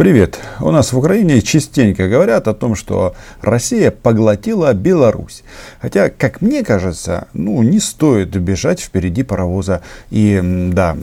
Привет. У нас в Украине частенько говорят о том, что Россия поглотила Беларусь. Хотя, как мне кажется, ну, не стоит бежать впереди паровоза. И да,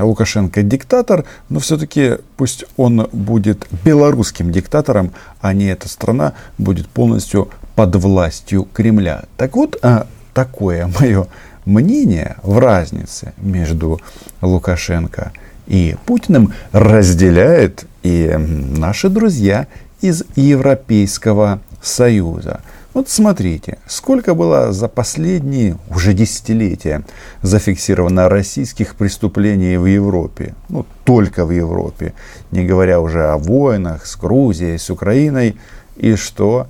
Лукашенко диктатор, но все-таки пусть он будет белорусским диктатором, а не эта страна будет полностью под властью Кремля. Так вот, а, такое мое мнение в разнице между Лукашенко и Путиным разделяет и наши друзья из Европейского Союза. Вот смотрите, сколько было за последние уже десятилетия зафиксировано российских преступлений в Европе. Ну, только в Европе. Не говоря уже о войнах с Грузией, с Украиной. И что?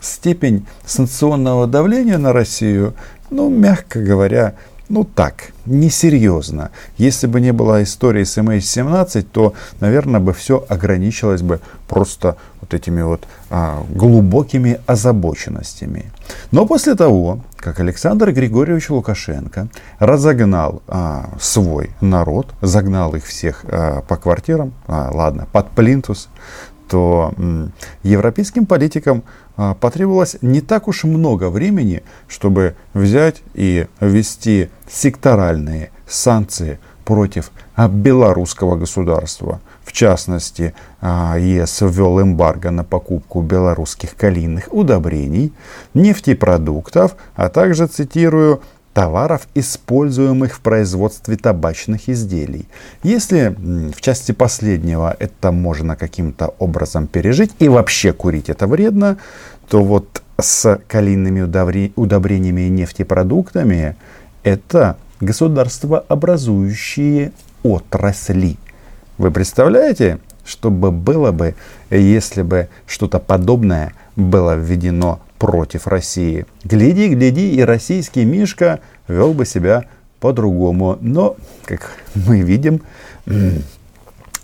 Степень санкционного давления на Россию, ну, мягко говоря, ну так, несерьезно. Если бы не было истории с MH17, то, наверное, бы все ограничилось бы просто вот этими вот а, глубокими озабоченностями. Но после того, как Александр Григорьевич Лукашенко разогнал а, свой народ, загнал их всех а, по квартирам, а, ладно, под плинтус, то европейским политикам а, потребовалось не так уж много времени, чтобы взять и ввести секторальные санкции против а, белорусского государства. В частности, а, ЕС ввел эмбарго на покупку белорусских калийных удобрений, нефтепродуктов, а также, цитирую, товаров, используемых в производстве табачных изделий. Если в части последнего это можно каким-то образом пережить и вообще курить это вредно, то вот с калийными удобрениями и нефтепродуктами это государствообразующие отрасли. Вы представляете, что бы было бы, если бы что-то подобное было введено против России. Гляди, гляди, и российский Мишка вел бы себя по-другому. Но, как мы видим,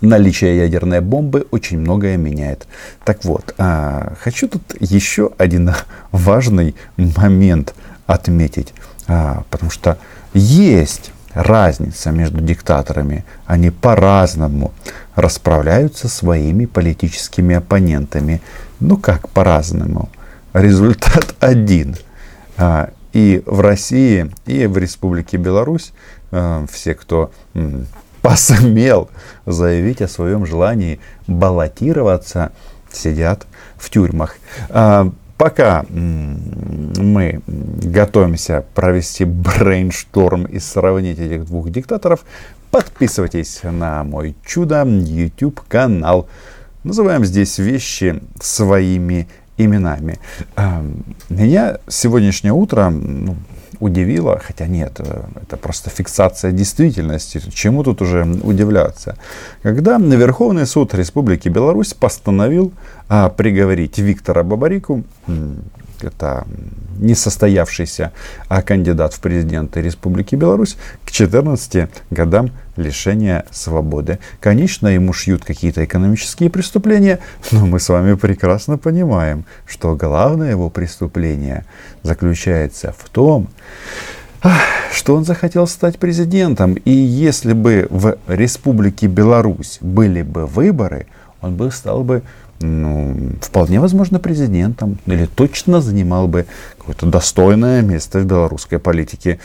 наличие ядерной бомбы очень многое меняет. Так вот, а, хочу тут еще один важный момент отметить, а, потому что есть разница между диктаторами. Они по-разному расправляются своими политическими оппонентами. Ну как по-разному? Результат один. А, и в России, и в Республике Беларусь а, все, кто посмел заявить о своем желании баллотироваться, сидят в тюрьмах. А, пока мы готовимся провести брейншторм и сравнить этих двух диктаторов, подписывайтесь на мой чудо YouTube канал. Называем здесь вещи своими. Эм, меня сегодняшнее утро ну, удивило, хотя нет, э, это просто фиксация действительности, чему тут уже удивляться. Когда Верховный суд Республики Беларусь постановил приговорить Виктора Бабарику, это несостоявшийся а кандидат в президенты Республики Беларусь, к 14 годам лишения свободы. Конечно, ему шьют какие-то экономические преступления, но мы с вами прекрасно понимаем, что главное его преступление заключается в том, что он захотел стать президентом. И если бы в Республике Беларусь были бы выборы, он бы стал бы ну, вполне возможно президентом или точно занимал бы какое-то достойное место в белорусской политике.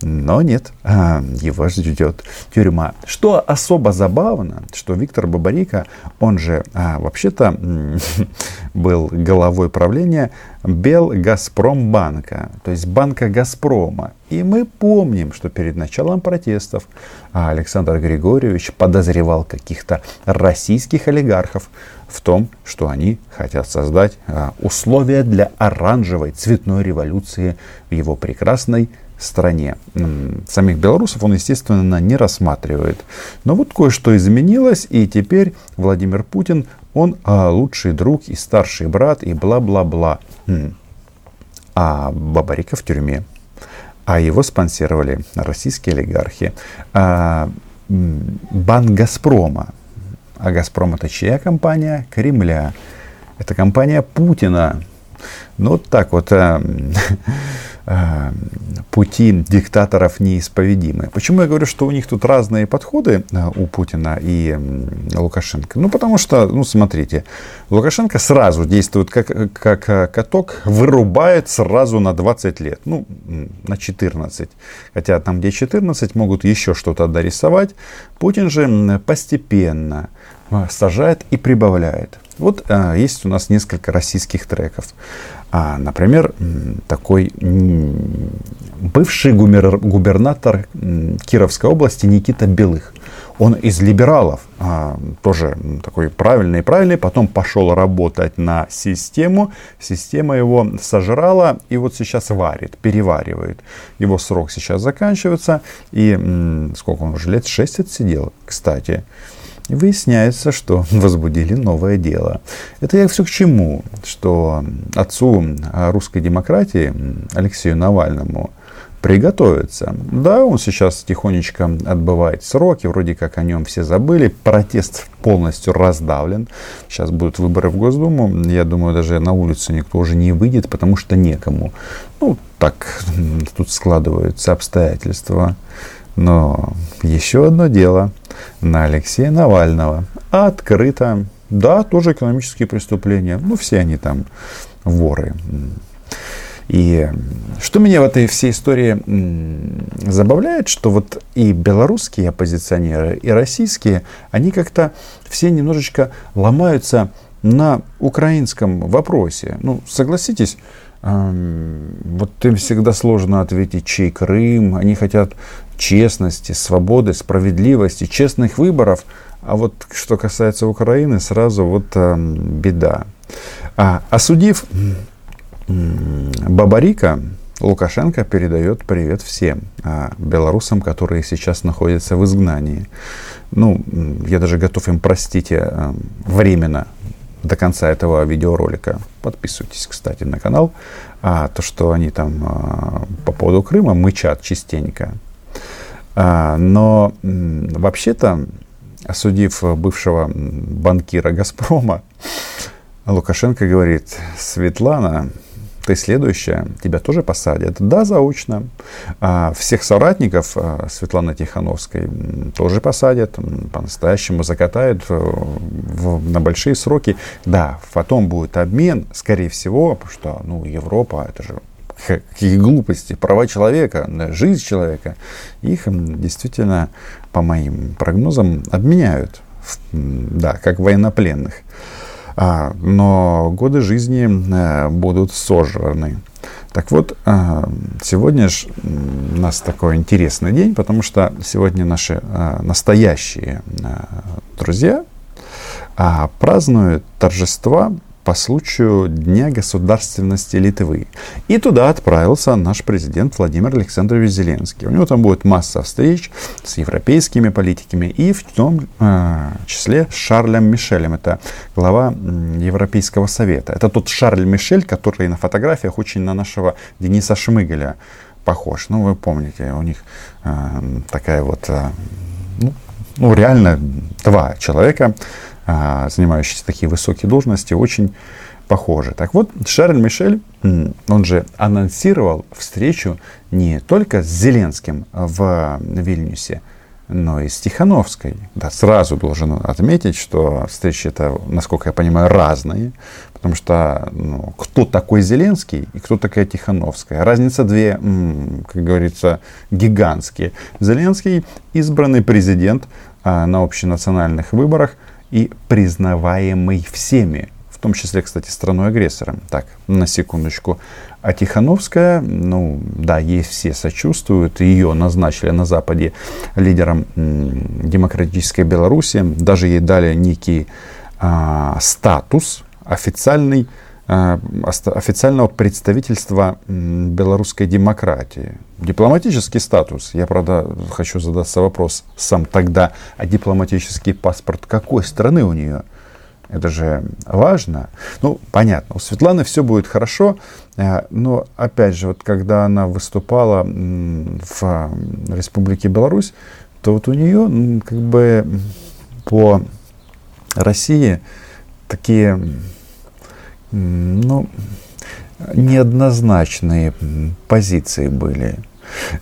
Но нет, а, его ждет тюрьма. Что особо забавно, что Виктор Бабарика, он же а, вообще-то был головой правления Белгазпромбанка, то есть банка Газпрома. И мы помним, что перед началом протестов Александр Григорьевич подозревал каких-то российских олигархов в том, что они хотят создать а, условия для оранжевой цветной революции в его прекрасной стране. Самих белорусов он, естественно, не рассматривает. Но вот кое-что изменилось, и теперь Владимир Путин, он а, лучший друг и старший брат, и бла-бла-бла. А Бабарика в тюрьме. А его спонсировали российские олигархи. А, банк Газпрома. А Газпром это чья компания? Кремля. Это компания Путина. Ну, вот так вот э, э, пути диктаторов неисповедимы. Почему я говорю, что у них тут разные подходы э, у Путина и Лукашенко? Ну, потому что, ну, смотрите, Лукашенко сразу действует как, как э, каток, вырубает сразу на 20 лет, ну, на 14. Хотя там, где 14, могут еще что-то дорисовать. Путин же постепенно сажает и прибавляет. Вот а, есть у нас несколько российских треков. А, например, такой бывший губернатор Кировской области Никита Белых. Он из либералов, а, тоже такой правильный правильный, потом пошел работать на систему, система его сожрала и вот сейчас варит, переваривает. Его срок сейчас заканчивается, и сколько он уже лет, 6 отсидел, кстати. Выясняется, что возбудили новое дело. Это я все к чему? Что отцу русской демократии Алексею Навальному приготовиться. Да, он сейчас тихонечко отбывает сроки, вроде как о нем все забыли. Протест полностью раздавлен. Сейчас будут выборы в Госдуму. Я думаю, даже на улицу никто уже не выйдет, потому что некому. Ну, так тут складываются обстоятельства. Но еще одно дело на Алексея Навального. Открыто. Да, тоже экономические преступления. Ну, все они там воры. И что меня в этой всей истории забавляет, что вот и белорусские оппозиционеры, и российские, они как-то все немножечко ломаются на украинском вопросе. Ну, согласитесь, вот им всегда сложно ответить, чей Крым. Они хотят честности, свободы, справедливости, честных выборов. А вот что касается Украины, сразу вот э, беда. А, осудив Бабарика, Лукашенко передает привет всем а, белорусам, которые сейчас находятся в изгнании. Ну, я даже готов им простить э, временно до конца этого видеоролика. Подписывайтесь, кстати, на канал. А, то, что они там а, по поводу Крыма мычат частенько. А, но вообще-то, осудив бывшего банкира «Газпрома», Лукашенко говорит, Светлана, ты следующая, тебя тоже посадят. Да, заочно. А всех соратников а, Светланы Тихановской тоже посадят, по-настоящему закатают в, на большие сроки. Да, потом будет обмен, скорее всего, потому что ну, Европа, это же какие глупости, права человека, жизнь человека, их действительно, по моим прогнозам, обменяют, да, как военнопленных. А, но годы жизни э, будут сожраны. Так вот, э, сегодня же у нас такой интересный день, потому что сегодня наши э, настоящие друзья а, празднуют торжества по случаю Дня государственности Литвы. И туда отправился наш президент Владимир Александрович Зеленский. У него там будет масса встреч с европейскими политиками и в том э, числе с Шарлем Мишелем. Это глава Европейского совета. Это тот Шарль Мишель, который на фотографиях очень на нашего Дениса Шмыгеля похож. Ну, вы помните, у них э, такая вот, э, ну, ну, реально два человека занимающиеся такие высокие должности, очень похожи. Так вот, Шарль Мишель, он же анонсировал встречу не только с Зеленским в Вильнюсе, но и с Тихановской. Да, сразу должен отметить, что встречи это, насколько я понимаю, разные, потому что ну, кто такой Зеленский и кто такая Тихановская. Разница две, как говорится, гигантские. Зеленский избранный президент а, на общенациональных выборах – и признаваемый всеми, в том числе, кстати, страной-агрессором. Так, на секундочку. А Тихановская, ну да, ей все сочувствуют. Ее назначили на Западе лидером демократической Беларуси. Даже ей дали некий а, статус официальный официального представительства белорусской демократии. Дипломатический статус. Я, правда, хочу задаться вопрос сам тогда, а дипломатический паспорт какой страны у нее? Это же важно. Ну, понятно, у Светланы все будет хорошо, а, но, опять же, вот когда она выступала в Республике Беларусь, то вот у нее как бы по России такие ну, неоднозначные позиции были.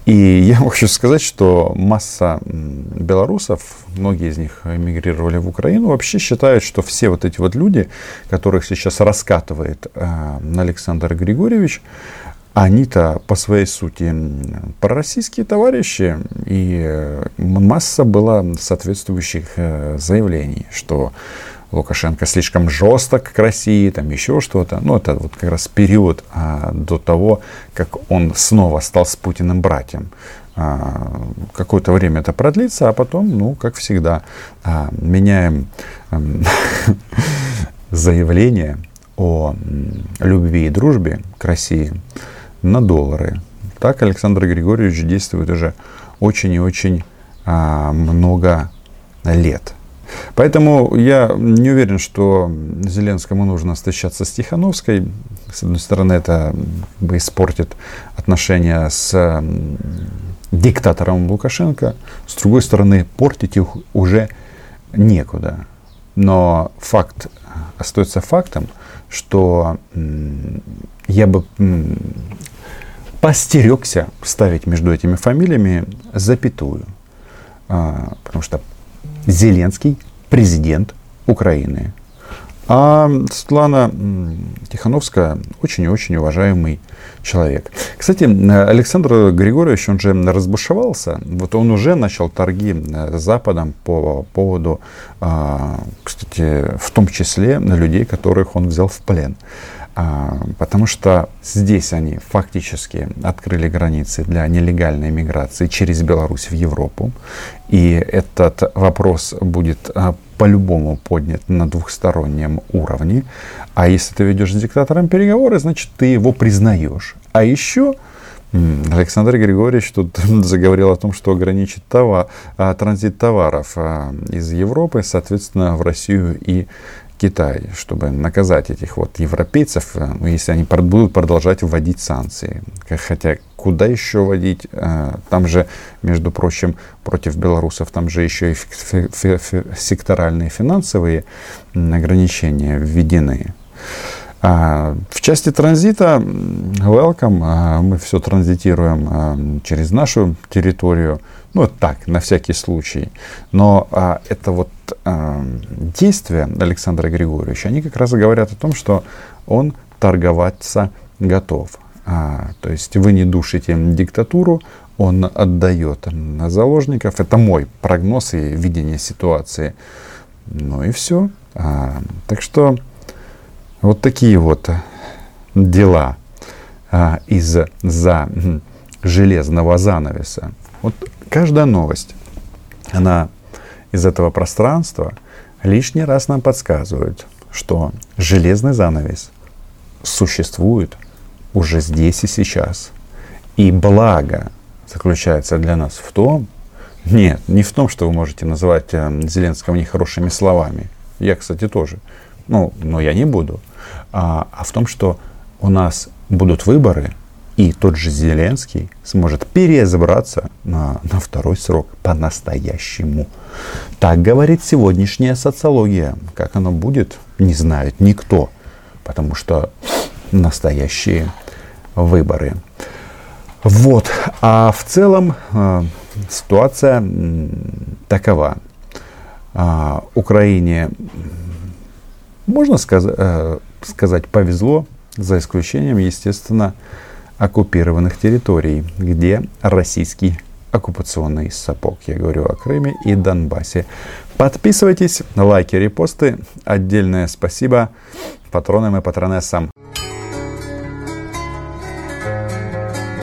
И я хочу сказать, что масса белорусов, многие из них эмигрировали в Украину, вообще считают, что все вот эти вот люди, которых сейчас раскатывает э, Александр Григорьевич, они-то по своей сути пророссийские товарищи, и э, масса была соответствующих э, заявлений, что Лукашенко слишком жесток к России, там еще что-то. Ну, это вот как раз период а, до того, как он снова стал с Путиным братьям. А, какое-то время это продлится, а потом, ну, как всегда, а, меняем а, заявление о любви и дружбе к России на доллары. Так Александр Григорьевич действует уже очень и очень а, много лет. Поэтому я не уверен, что Зеленскому нужно встречаться с Тихановской. С одной стороны, это бы испортит отношения с диктатором Лукашенко. С другой стороны, портить их уже некуда. Но факт остается фактом, что я бы постерегся ставить между этими фамилиями запятую. А, потому что Зеленский президент Украины. А Светлана Тихановская очень и очень уважаемый человек. Кстати, Александр Григорьевич, он же разбушевался. Вот он уже начал торги с Западом по поводу, а, кстати, в том числе людей, которых он взял в плен. А, потому что здесь они фактически открыли границы для нелегальной миграции через Беларусь в Европу. И этот вопрос будет а, по-любому поднят на двухстороннем уровне. А если ты ведешь с диктатором переговоры, значит, ты его признаешь. А еще Александр Григорьевич тут заговорил о том, что ограничит товар, а, транзит товаров из Европы, соответственно, в Россию и Китай, чтобы наказать этих вот европейцев, э, ну, если они будут продолжать вводить санкции. Хотя куда еще вводить? Э, там же, между прочим, против белорусов, там же еще и секторальные финансовые ограничения введены. А, в части транзита, welcome, а, мы все транзитируем а, через нашу территорию. Ну, так, на всякий случай. Но это вот действия Александра Григорьевича, они как раз говорят о том, что он торговаться готов. То есть вы не душите диктатуру, он отдает заложников. Это мой прогноз и видение ситуации. Ну и все. Так что вот такие вот дела а, из-за железного занавеса. Вот каждая новость, она из этого пространства лишний раз нам подсказывает, что железный занавес существует уже здесь и сейчас. И благо заключается для нас в том, нет, не в том, что вы можете называть э, Зеленского нехорошими словами. Я, кстати, тоже. Ну, но я не буду. А, а в том, что у нас будут выборы, и тот же Зеленский сможет переизбраться на, на второй срок по-настоящему. Так говорит сегодняшняя социология. Как оно будет, не знает никто, потому что настоящие выборы. Вот. А в целом э, ситуация такова. Э, Украине, можно сказать, э, сказать, повезло, за исключением, естественно, оккупированных территорий, где российский оккупационный сапог. Я говорю о Крыме и Донбассе. Подписывайтесь, лайки, репосты. Отдельное спасибо патронам и патронессам.